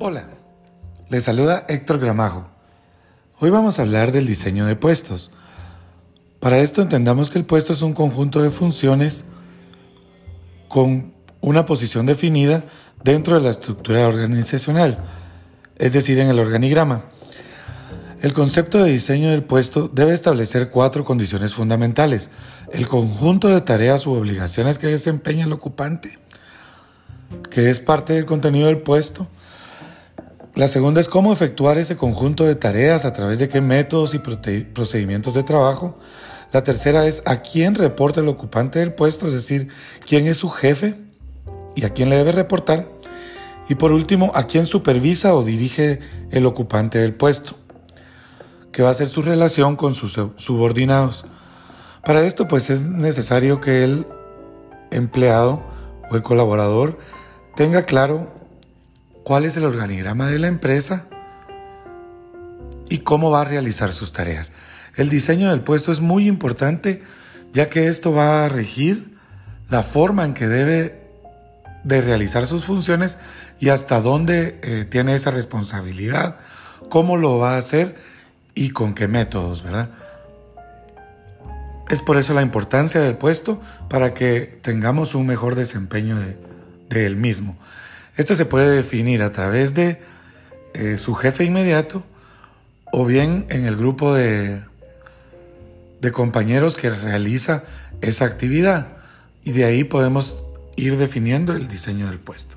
Hola, les saluda Héctor Gramajo. Hoy vamos a hablar del diseño de puestos. Para esto entendamos que el puesto es un conjunto de funciones con una posición definida dentro de la estructura organizacional, es decir, en el organigrama. El concepto de diseño del puesto debe establecer cuatro condiciones fundamentales. El conjunto de tareas u obligaciones que desempeña el ocupante, que es parte del contenido del puesto, la segunda es cómo efectuar ese conjunto de tareas, a través de qué métodos y procedimientos de trabajo. La tercera es a quién reporta el ocupante del puesto, es decir, quién es su jefe y a quién le debe reportar. Y por último, a quién supervisa o dirige el ocupante del puesto, que va a ser su relación con sus subordinados. Para esto, pues es necesario que el empleado o el colaborador tenga claro cuál es el organigrama de la empresa y cómo va a realizar sus tareas. El diseño del puesto es muy importante ya que esto va a regir la forma en que debe de realizar sus funciones y hasta dónde eh, tiene esa responsabilidad, cómo lo va a hacer y con qué métodos, ¿verdad? Es por eso la importancia del puesto para que tengamos un mejor desempeño de, de él mismo. Esto se puede definir a través de eh, su jefe inmediato o bien en el grupo de compañeros que realiza esa actividad. Y de ahí podemos ir definiendo el diseño del puesto.